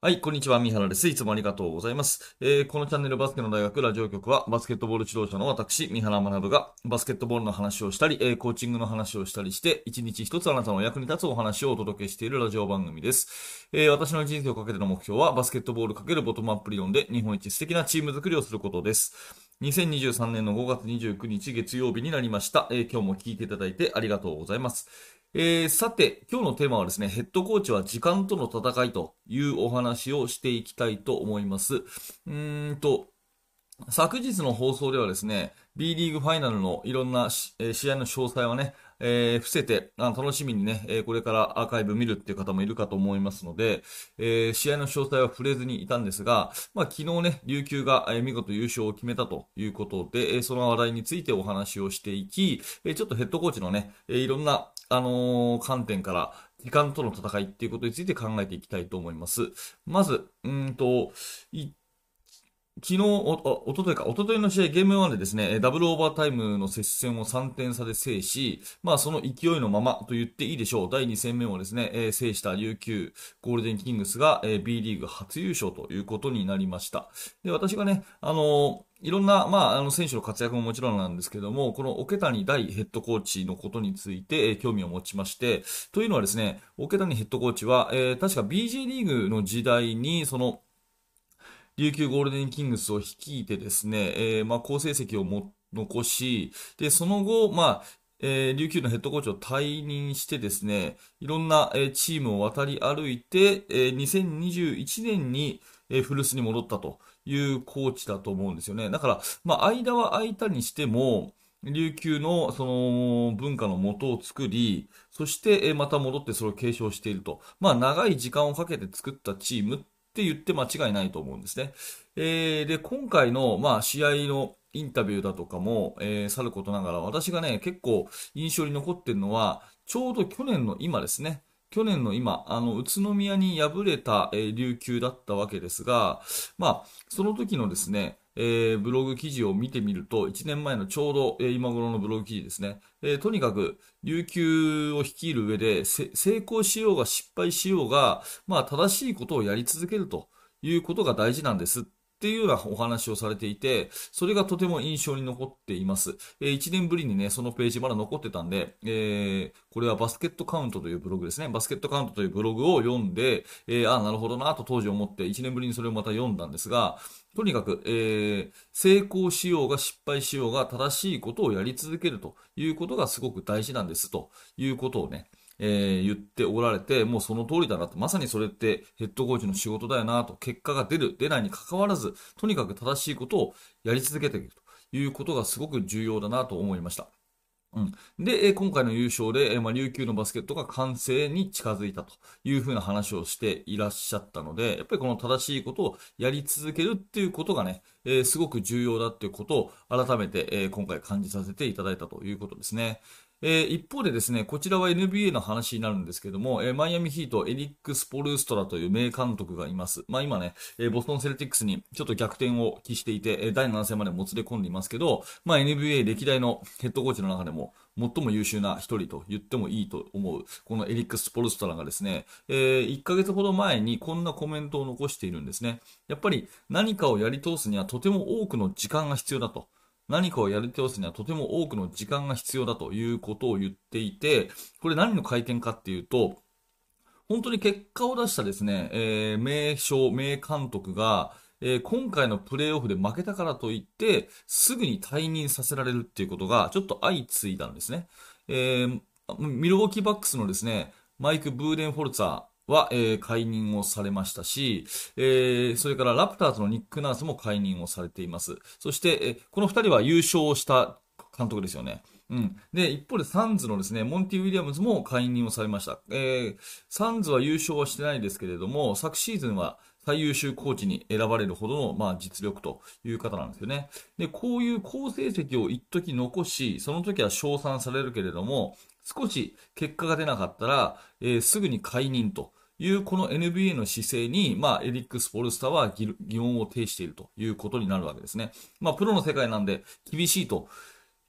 はい、こんにちは。三原です。いつもありがとうございます。えー、このチャンネルバスケの大学ラジオ局は、バスケットボール指導者の私、三原学が、バスケットボールの話をしたり、えー、コーチングの話をしたりして、一日一つあなたの役に立つお話をお届けしているラジオ番組です。えー、私の人生をかけての目標は、バスケットボールかけるボトムアップ理論で、日本一素敵なチーム作りをすることです。2023年の5月29日月曜日になりました。え、今日も聞いていただいてありがとうございます。えー、さて、今日のテーマはですね、ヘッドコーチは時間との戦いというお話をしていきたいと思います。うーんと、昨日の放送ではですね、B リーグファイナルのいろんな、えー、試合の詳細はね、えー、伏せて、あ楽しみにね、えー、これからアーカイブ見るっていう方もいるかと思いますので、えー、試合の詳細は触れずにいたんですが、まあ、昨日ね、琉球が、え、見事優勝を決めたということで、え、その話題についてお話をしていき、え、ちょっとヘッドコーチのね、え、いろんな、あのー、観点から、時間との戦いっていうことについて考えていきたいと思います。まず、うんと、昨日、お、おとといか、おとといの試合、ゲーム1でですね、ダブルオーバータイムの接戦を3点差で制し、まあその勢いのままと言っていいでしょう。第2戦目をですね、えー、制した琉球ゴールデンキングスが、えー、B リーグ初優勝ということになりました。で、私がね、あのーいろんな、まあ、あの、選手の活躍ももちろんなんですけども、この桶谷大ヘッドコーチのことについて、え、興味を持ちまして、というのはですね、桶谷ヘッドコーチは、えー、確か BJ リーグの時代に、その、琉球ゴールデンキングスを率いてですね、えー、まあ、好成績をも残し、で、その後、まあ、えー、琉球のヘッドコーチを退任してですね、いろんな、えー、チームを渡り歩いて、えー、2021年に、えー、古巣に戻ったと。いうコーチだと思うんですよね。だから、まあ、間は空いたにしても、琉球のその文化の元を作り、そしてまた戻ってそれを継承していると。まあ長い時間をかけて作ったチームって言って間違いないと思うんですね。えー、で、今回の、まあ、試合のインタビューだとかも、えー、さることながら、私がね、結構印象に残ってるのは、ちょうど去年の今ですね。去年の今、あの、宇都宮に敗れた、えー、琉球だったわけですが、まあ、その時のですね、えー、ブログ記事を見てみると、1年前のちょうど、えー、今頃のブログ記事ですね。えー、とにかく、琉球を率いる上で、成功しようが失敗しようが、まあ、正しいことをやり続けるということが大事なんですっていうようなお話をされていて、それがとても印象に残っています。えー、1年ぶりにね、そのページまだ残ってたんで、えー、これはバスケットカウントというブログですね。バスケットカウントというブログを読んで、えー、ああ、なるほどなと当時思って、1年ぶりにそれをまた読んだんですが、とにかく、えー、成功しようが失敗しようが正しいことをやり続けるということがすごく大事なんですということをね、えー、言っておられて、もうその通りだなと、まさにそれってヘッドコーチの仕事だよなと、結果が出る、出ないに関わらず、とにかく正しいことをやり続けていくと。いうことがすごく重要だなと思いました。うん、で、今回の優勝で、まあ、琉球のバスケットが完成に近づいたと。いうふうな話をしていらっしゃったので、やっぱりこの正しいことをやり続けるっていうことがね、えー、すごく重要だっていうことを改めて、えー、今回感じさせていただいたということですね。えー、一方でですね、こちらは NBA の話になるんですけども、えー、マイアミヒート、エリック・スポルーストラという名監督がいます。まあ今ね、えー、ボストン・セルティックスにちょっと逆転を期していて、え第7戦までもつれ込んでいますけど、まあ NBA 歴代のヘッドコーチの中でも最も優秀な一人と言ってもいいと思う、このエリック・スポルストラがですね、えー、1ヶ月ほど前にこんなコメントを残しているんですね。やっぱり何かをやり通すにはとても多くの時間が必要だと。何かをやり通すにはとても多くの時間が必要だということを言っていて、これ何の回転かっていうと、本当に結果を出したですね、えー、名将、名監督が、えー、今回のプレーオフで負けたからといって、すぐに退任させられるっていうことが、ちょっと相次いだんですね。えー、ミルウォーキーバックスのですね、マイク・ブーデンフォルツァー、は、えー、解任をされましたし、えー、それからラプターズのニック・ナースも解任をされています。そして、えー、この二人は優勝した監督ですよね。うん。で、一方でサンズのですね、モンティ・ウィリアムズも解任をされました。えー、サンズは優勝はしてないですけれども、昨シーズンは最優秀コーチに選ばれるほどの、まあ、実力という方なんですよね。で、こういう好成績を一時残し、その時は称賛されるけれども、少し結果が出なかったら、えー、すぐに解任というこの NBA の姿勢に、まあ、エリック・スポルスタは疑問を呈しているということになるわけですね。まあ、プロの世界なんで厳しいと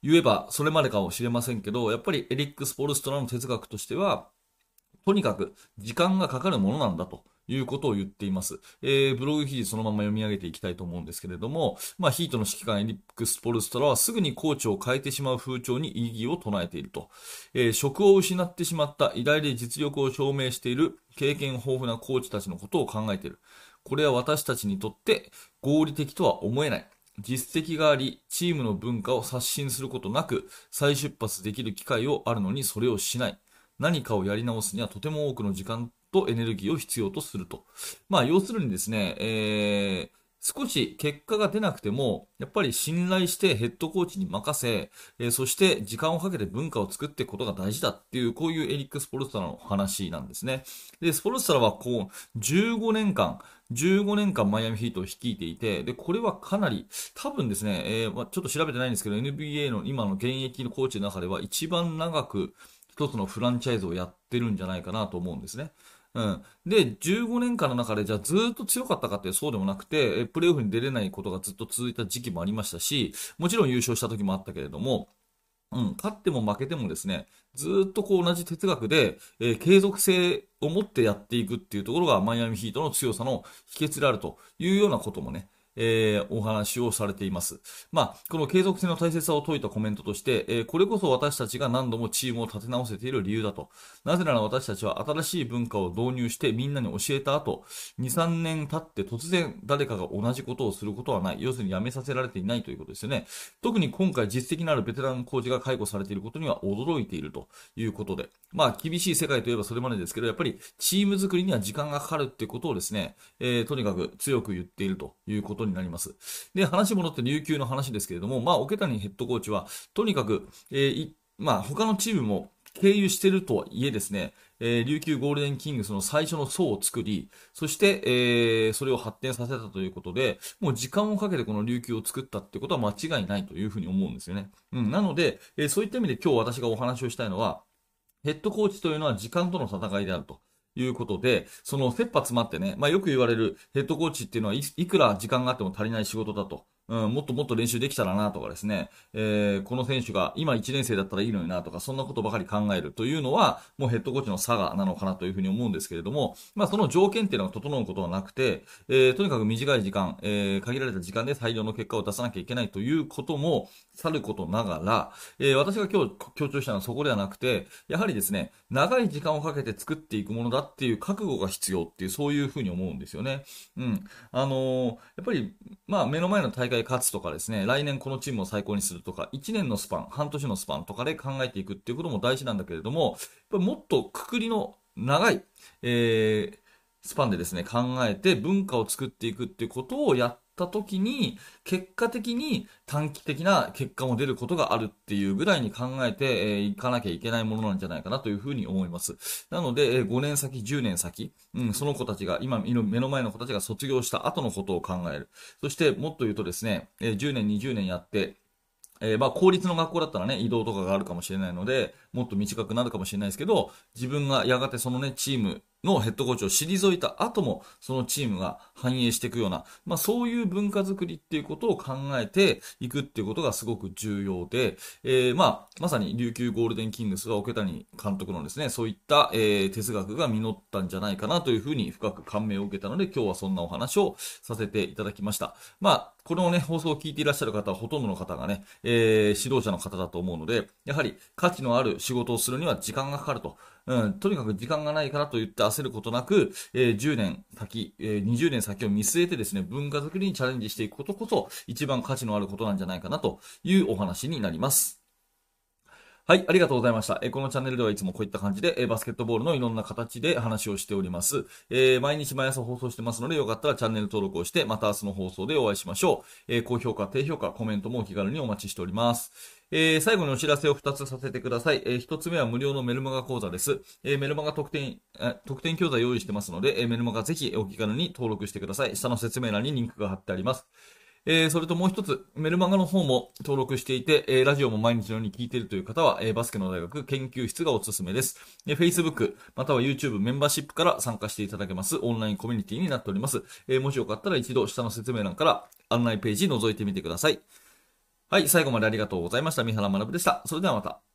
言えばそれまでかもしれませんけど、やっぱりエリック・スポルストラの哲学としては、とにかく時間がかかるものなんだということを言っています。えー、ブログ記事そのまま読み上げていきたいと思うんですけれども、まあ、ヒートの指揮官エリック・スポルストラはすぐにコーチを変えてしまう風潮に異議を唱えていると。えー、職を失ってしまった偉大で実力を証明している経験豊富なコーチたちのことを考えている。これは私たちにとって合理的とは思えない。実績があり、チームの文化を刷新することなく、再出発できる機会をあるのにそれをしない。何かをやり直すにはとても多くの時間とエネルギーを必要とすると。まあ、要するにですね、えー、少し結果が出なくても、やっぱり信頼してヘッドコーチに任せ、えー、そして時間をかけて文化を作っていくことが大事だっていう、こういうエリック・スポルスタラの話なんですね。で、スポルスタラはこう、15年間、15年間マイアミヒートを率いていて、で、これはかなり、多分ですね、えー、まあ、ちょっと調べてないんですけど、NBA の今の現役のコーチの中では一番長く一つのフランチャイズをやってるんじゃないかなと思うんですね。うん。で、15年間の中で、じゃあずっと強かったかってそうでもなくて、プレーオフに出れないことがずっと続いた時期もありましたし、もちろん優勝した時もあったけれども、うん、勝っても負けてもですね、ずっとこう同じ哲学で、えー、継続性を持ってやっていくっていうところがマイアミヒートの強さの秘訣であるというようなこともね、えー、お話をされています。まあ、この継続性の大切さを説いたコメントとして、えー、これこそ私たちが何度もチームを立て直せている理由だと。なぜなら私たちは新しい文化を導入してみんなに教えた後、2、3年経って突然誰かが同じことをすることはない。要するに辞めさせられていないということですよね。特に今回実績のあるベテランコーチが解雇されていることには驚いているということで。まあ、厳しい世界といえばそれまでですけど、やっぱりチーム作りには時間がかかるっていうことをですね、えー、とにかく強く言っているということことになります。で、話戻って琉球の話ですけれども、まあ、桶谷ヘッドコーチは、とにかく、えー、まあ、他のチームも経由してるとはいえですね、えー、琉球ゴールデンキングスの最初の層を作り、そして、えー、それを発展させたということで、もう時間をかけてこの琉球を作ったってことは間違いないというふうに思うんですよね。うん、なので、えー、そういった意味で今日私がお話をしたいのは、ヘッドコーチというのは時間との戦いであると。いうことで、その切羽詰まってね、まあよく言われるヘッドコーチっていうのはいいくら時間があっても足りない仕事だと。うん、もっともっと練習できたらなとかですね、えー、この選手が今1年生だったらいいのになとか、そんなことばかり考えるというのは、もうヘッドコーチの差がなのかなというふうに思うんですけれども、まあその条件っていうのが整うことはなくて、えー、とにかく短い時間、えー、限られた時間で大量の結果を出さなきゃいけないということも、さることながら、えー、私が今日強調したのはそこではなくて、やはりですね、長い時間をかけて作っていくものだっていう覚悟が必要っていう、そういうふうに思うんですよね。うん。あのー、やっぱり、まあ目の前の大会勝つとかですね、来年このチームを最高にするとか、1年のスパン、半年のスパンとかで考えていくっていうことも大事なんだけれども、やっぱもっとくくりの長い、えー、スパンでですね、考えて文化を作っていくっていうことをやった時に、結果的に短期的な結果も出ることがあるっていうぐらいに考えてい、えー、かなきゃいけないものなんじゃないかなというふうに思います。なので、えー、5年先、10年先、うん、その子たちが、今、目の前の子たちが卒業した後のことを考える。そして、もっと言うとですね、えー、10年、20年やって、えー、まあ、公立の学校だったらね、移動とかがあるかもしれないので、もっと短くなるかもしれないですけど、自分がやがてそのね、チームのヘッドコーチを退いた後も、そのチームが反映していくような、まあそういう文化づくりっていうことを考えていくっていうことがすごく重要で、えー、まあ、まさに琉球ゴールデンキングスが桶谷監督のですね、そういった、えー、哲学が実ったんじゃないかなというふうに深く感銘を受けたので、今日はそんなお話をさせていただきました。まあ、このね、放送を聞いていらっしゃる方はほとんどの方がね、えー、指導者の方だと思うので、やはり価値のある仕事をするには時間がかかると。うん、とにかく時間がないからと言って焦ることなく、えー、10年先、えー、20年先を見据えてですね、文化づくりにチャレンジしていくことこそ、一番価値のあることなんじゃないかなというお話になります。はい、ありがとうございました。えこのチャンネルではいつもこういった感じで、えバスケットボールのいろんな形で話をしております。えー、毎日毎朝放送してますので、よかったらチャンネル登録をして、また明日の放送でお会いしましょう。えー、高評価、低評価、コメントもお気軽にお待ちしております。えー、最後にお知らせを2つさせてください。えー、1つ目は無料のメルマガ講座です。えー、メルマガ特典、特典教材用意してますので、えメルマガぜひお気軽に登録してください。下の説明欄にリンクが貼ってあります。えー、それともう一つ、メルマガの方も登録していて、えー、ラジオも毎日のように聞いているという方は、えー、バスケの大学研究室がおすすめです。え、Facebook、または YouTube メンバーシップから参加していただけますオンラインコミュニティになっております。えー、もしよかったら一度下の説明欄から案内ページ覗いてみてください。はい、最後までありがとうございました。三原学でした。それではまた。